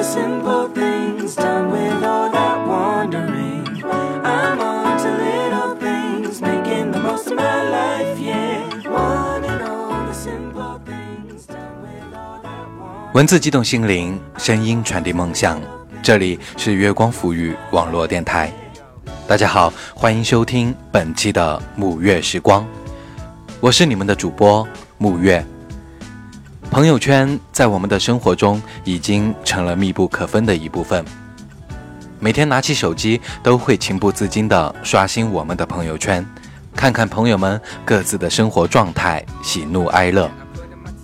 the simple things done with all that wandering. I'm on to little things, making the most of my life, yeah. One and all the simple things done with all that wandering. 文字激动心灵，声音传递梦想。这里是月光抚语网络电台。大家好，欢迎收听本期的沐月时光，我是你们的主播沐月。朋友圈在我们的生活中已经成了密不可分的一部分，每天拿起手机都会情不自禁地刷新我们的朋友圈，看看朋友们各自的生活状态、喜怒哀乐。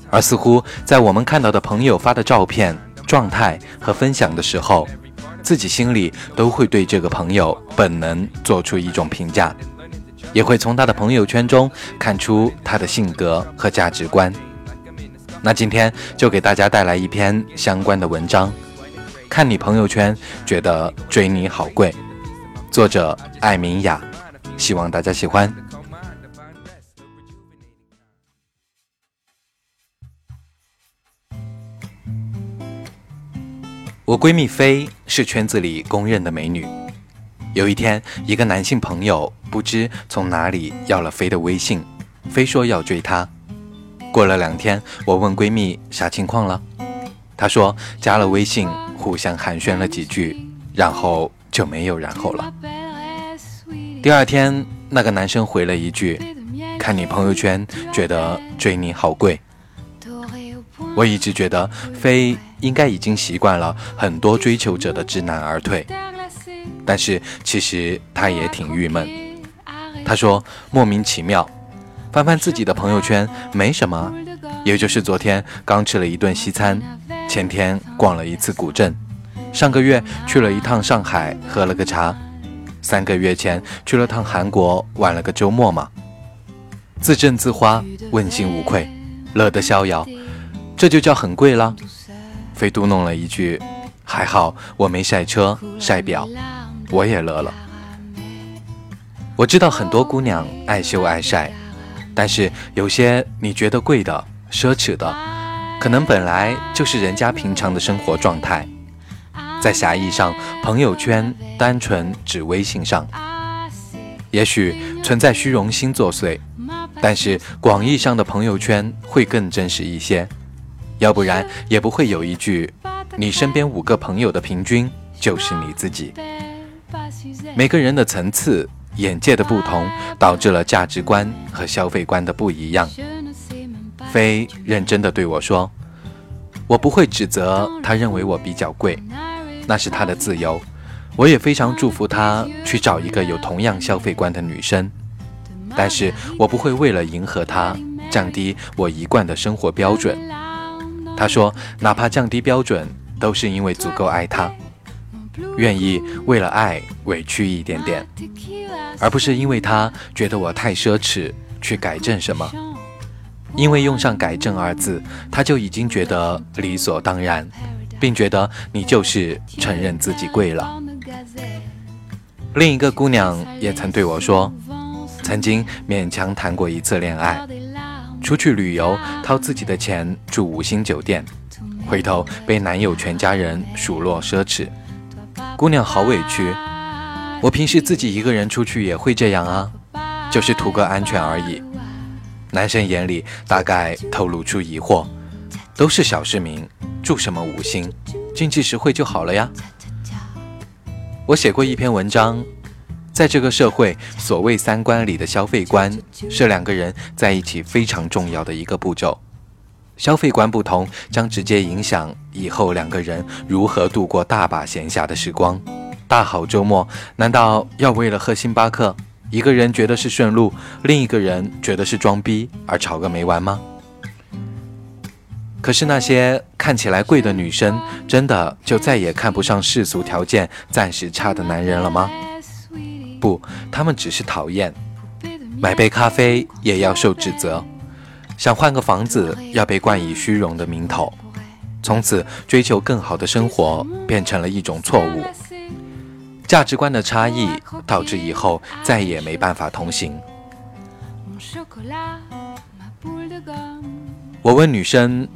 而似乎在我们看到的朋友发的照片、状态和分享的时候，自己心里都会对这个朋友本能做出一种评价，也会从他的朋友圈中看出他的性格和价值观。那今天就给大家带来一篇相关的文章，看你朋友圈觉得追你好贵，作者艾明雅，希望大家喜欢。我闺蜜飞是圈子里公认的美女。有一天，一个男性朋友不知从哪里要了飞的微信，飞说要追她。过了两天，我问闺蜜啥情况了，她说加了微信，互相寒暄了几句，然后就没有然后了。第二天，那个男生回了一句：“看你朋友圈，觉得追你好贵。”我一直觉得飞应该已经习惯了很多追求者的知难而退，但是其实他也挺郁闷。他说莫名其妙，翻翻自己的朋友圈没什么，也就是昨天刚吃了一顿西餐，前天逛了一次古镇，上个月去了一趟上海喝了个茶，三个月前去了趟韩国玩了个周末嘛，自证自花，问心无愧，乐得逍遥。这就叫很贵了。飞嘟哝了一句：“还好我没晒车晒表。”我也乐了。我知道很多姑娘爱秀爱晒，但是有些你觉得贵的、奢侈的，可能本来就是人家平常的生活状态。在狭义上，朋友圈单纯指微信上，也许存在虚荣心作祟，但是广义上的朋友圈会更真实一些。要不然也不会有一句“你身边五个朋友的平均就是你自己”。每个人的层次、眼界的不同，导致了价值观和消费观的不一样。飞认真的对我说：“我不会指责他认为我比较贵，那是他的自由。我也非常祝福他去找一个有同样消费观的女生，但是我不会为了迎合他，降低我一贯的生活标准。”他说：“哪怕降低标准，都是因为足够爱他，愿意为了爱委屈一点点，而不是因为他觉得我太奢侈去改正什么。因为用上‘改正’二字，他就已经觉得理所当然，并觉得你就是承认自己贵了。”另一个姑娘也曾对我说：“曾经勉强谈过一次恋爱。”出去旅游，掏自己的钱住五星酒店，回头被男友全家人数落奢侈，姑娘好委屈。我平时自己一个人出去也会这样啊，就是图个安全而已。男生眼里大概透露出疑惑，都是小市民，住什么五星，经济实惠就好了呀。我写过一篇文章。在这个社会，所谓三观里的消费观是两个人在一起非常重要的一个步骤。消费观不同，将直接影响以后两个人如何度过大把闲暇的时光。大好周末，难道要为了喝星巴克，一个人觉得是顺路，另一个人觉得是装逼而吵个没完吗？可是那些看起来贵的女生，真的就再也看不上世俗条件暂时差的男人了吗？不，他们只是讨厌。买杯咖啡也要受指责，想换个房子要被冠以虚荣的名头，从此追求更好的生活变成了一种错误。价值观的差异导致以后再也没办法同行。我问女生：“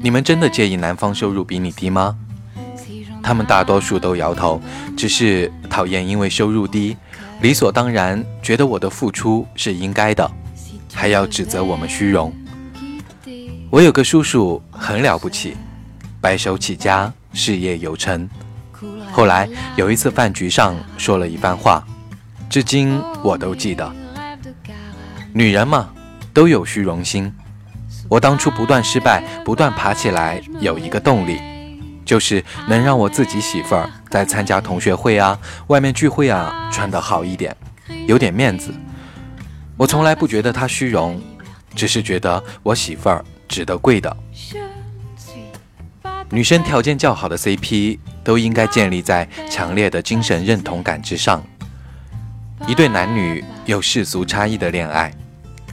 你们真的介意男方收入比你低吗？”他们大多数都摇头，只是讨厌因为收入低，理所当然觉得我的付出是应该的，还要指责我们虚荣。我有个叔叔很了不起，白手起家，事业有成。后来有一次饭局上说了一番话，至今我都记得。女人嘛，都有虚荣心。我当初不断失败，不断爬起来，有一个动力，就是能让我自己媳妇儿在参加同学会啊、外面聚会啊穿得好一点，有点面子。我从来不觉得她虚荣，只是觉得我媳妇儿值得贵的。女生条件较好的 CP 都应该建立在强烈的精神认同感之上。一对男女有世俗差异的恋爱，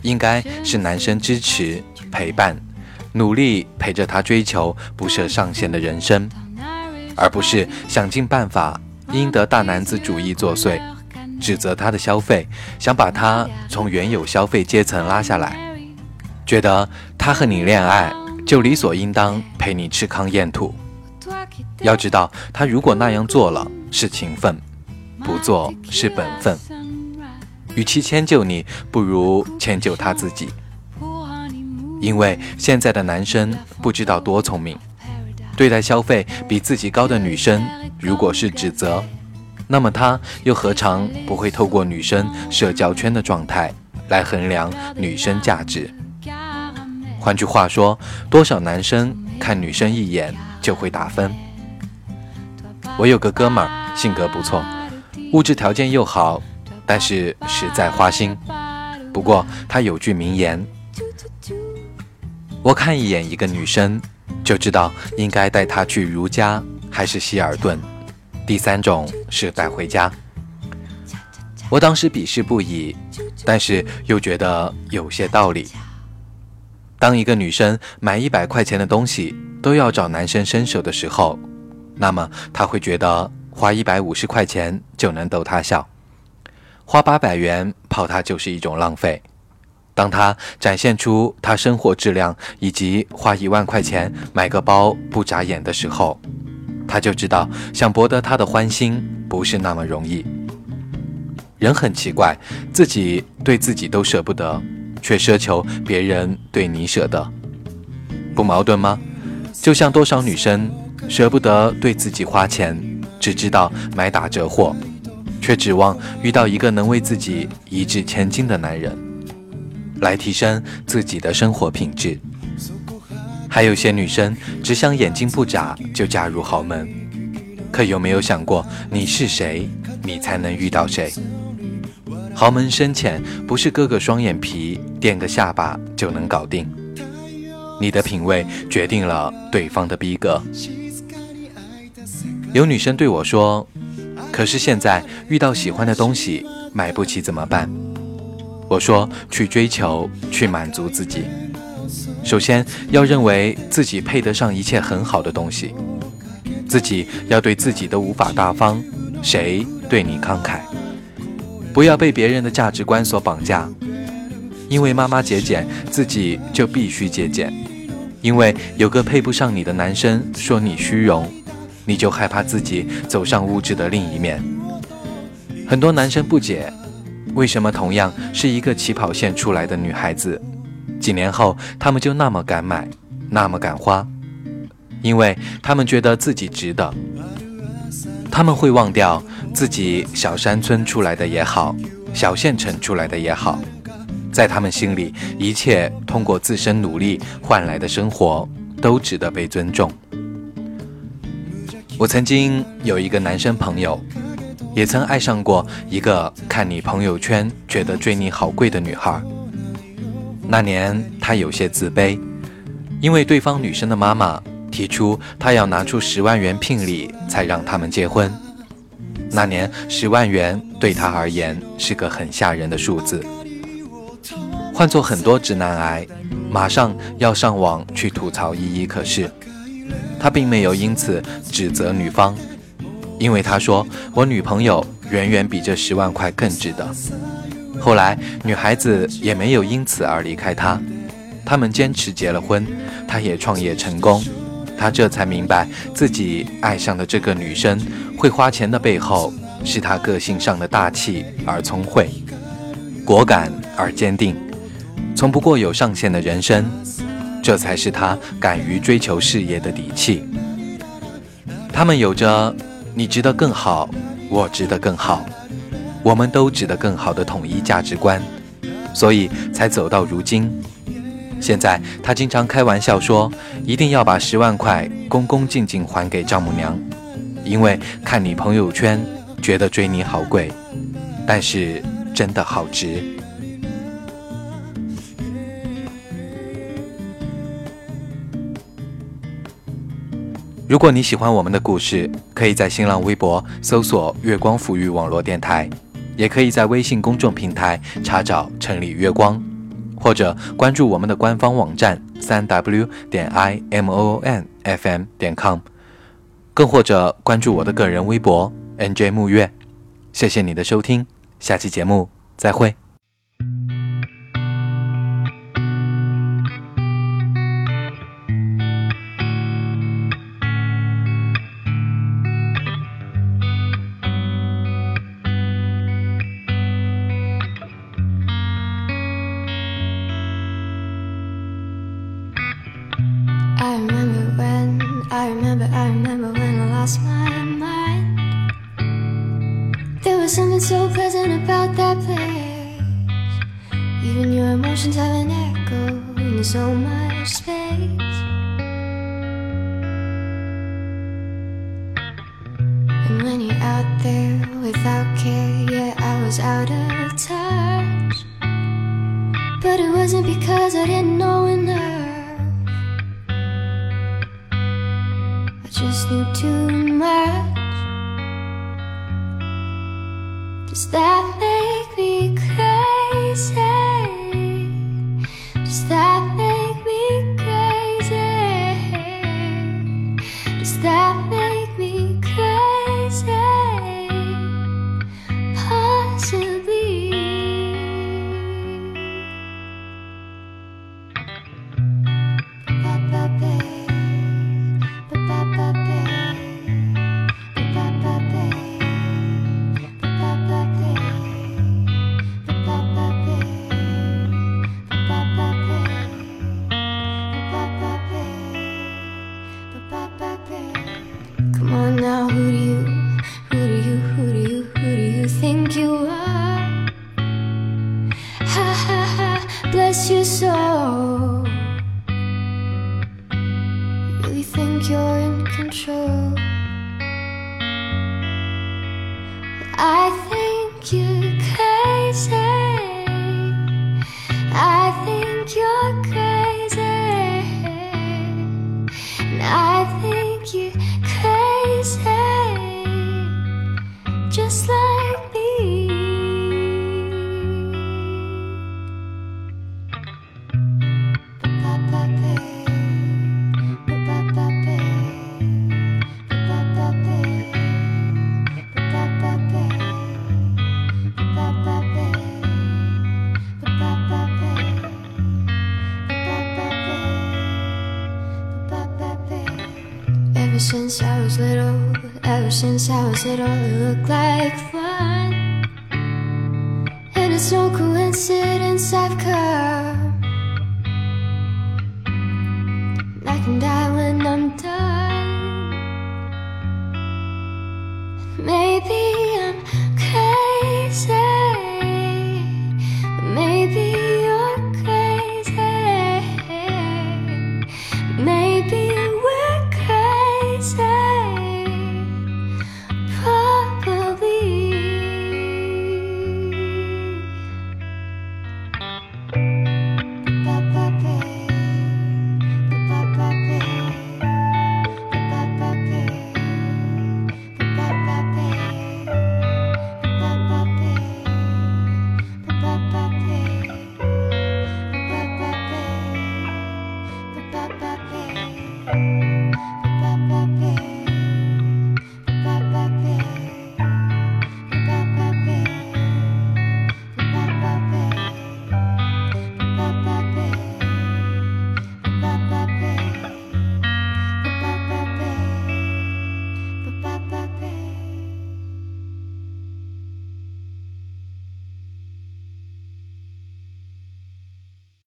应该是男生支持、陪伴、努力陪着他追求不设上限的人生，而不是想尽办法因得大男子主义作祟，指责他的消费，想把他从原有消费阶层拉下来，觉得他和你恋爱。就理所应当陪你吃糠咽土。要知道，他如果那样做了是情分，不做是本分。与其迁就你，不如迁就他自己。因为现在的男生不知道多聪明，对待消费比自己高的女生，如果是指责，那么他又何尝不会透过女生社交圈的状态来衡量女生价值？换句话说，多少男生看女生一眼就会打分？我有个哥们儿，性格不错，物质条件又好，但是实在花心。不过他有句名言：我看一眼一个女生，就知道应该带她去如家还是希尔顿。第三种是带回家。我当时鄙视不已，但是又觉得有些道理。当一个女生买一百块钱的东西都要找男生伸手的时候，那么她会觉得花一百五十块钱就能逗她笑，花八百元泡她就是一种浪费。当她展现出她生活质量以及花一万块钱买个包不眨眼的时候，她就知道想博得她的欢心不是那么容易。人很奇怪，自己对自己都舍不得。却奢求别人对你舍得，不矛盾吗？就像多少女生舍不得对自己花钱，只知道买打折货，却指望遇到一个能为自己一掷千金的男人，来提升自己的生活品质。还有些女生只想眼睛不眨就嫁入豪门，可有没有想过你是谁，你才能遇到谁？豪门深浅不是割个双眼皮、垫个下巴就能搞定，你的品味决定了对方的逼格。有女生对我说：“可是现在遇到喜欢的东西买不起怎么办？”我说：“去追求，去满足自己。首先要认为自己配得上一切很好的东西，自己要对自己都无法大方，谁对你慷慨？”不要被别人的价值观所绑架，因为妈妈节俭，自己就必须节俭；因为有个配不上你的男生说你虚荣，你就害怕自己走上物质的另一面。很多男生不解，为什么同样是一个起跑线出来的女孩子，几年后他们就那么敢买，那么敢花？因为他们觉得自己值得。他们会忘掉自己小山村出来的也好，小县城出来的也好，在他们心里，一切通过自身努力换来的生活都值得被尊重。我曾经有一个男生朋友，也曾爱上过一个看你朋友圈觉得追你好贵的女孩。那年他有些自卑，因为对方女生的妈妈。提出他要拿出十万元聘礼才让他们结婚。那年十万元对他而言是个很吓人的数字。换做很多直男癌，马上要上网去吐槽依依。可是他并没有因此指责女方，因为他说我女朋友远远比这十万块更值得。后来女孩子也没有因此而离开他，他们坚持结了婚，他也创业成功。他这才明白自己爱上的这个女生会花钱的背后，是他个性上的大气而聪慧，果敢而坚定，从不过有上限的人生，这才是他敢于追求事业的底气。他们有着“你值得更好，我值得更好，我们都值得更好”的统一价值观，所以才走到如今。现在他经常开玩笑说，一定要把十万块恭恭敬敬还给丈母娘，因为看你朋友圈，觉得追你好贵，但是真的好值。如果你喜欢我们的故事，可以在新浪微博搜索“月光抚育网络电台”，也可以在微信公众平台查找“城里月光”。或者关注我们的官方网站三 w 点 i m o n f m 点 com，更或者关注我的个人微博 n j 木月。谢谢你的收听，下期节目再会。So pleasant about that place. Even your emotions have an echo in so much space. And when you're out there without care, yeah, I was out of touch. But it wasn't because I didn't know enough. I just knew too much. Ever since I was little, ever since I was little, it looked like fun. And it's no coincidence I've come.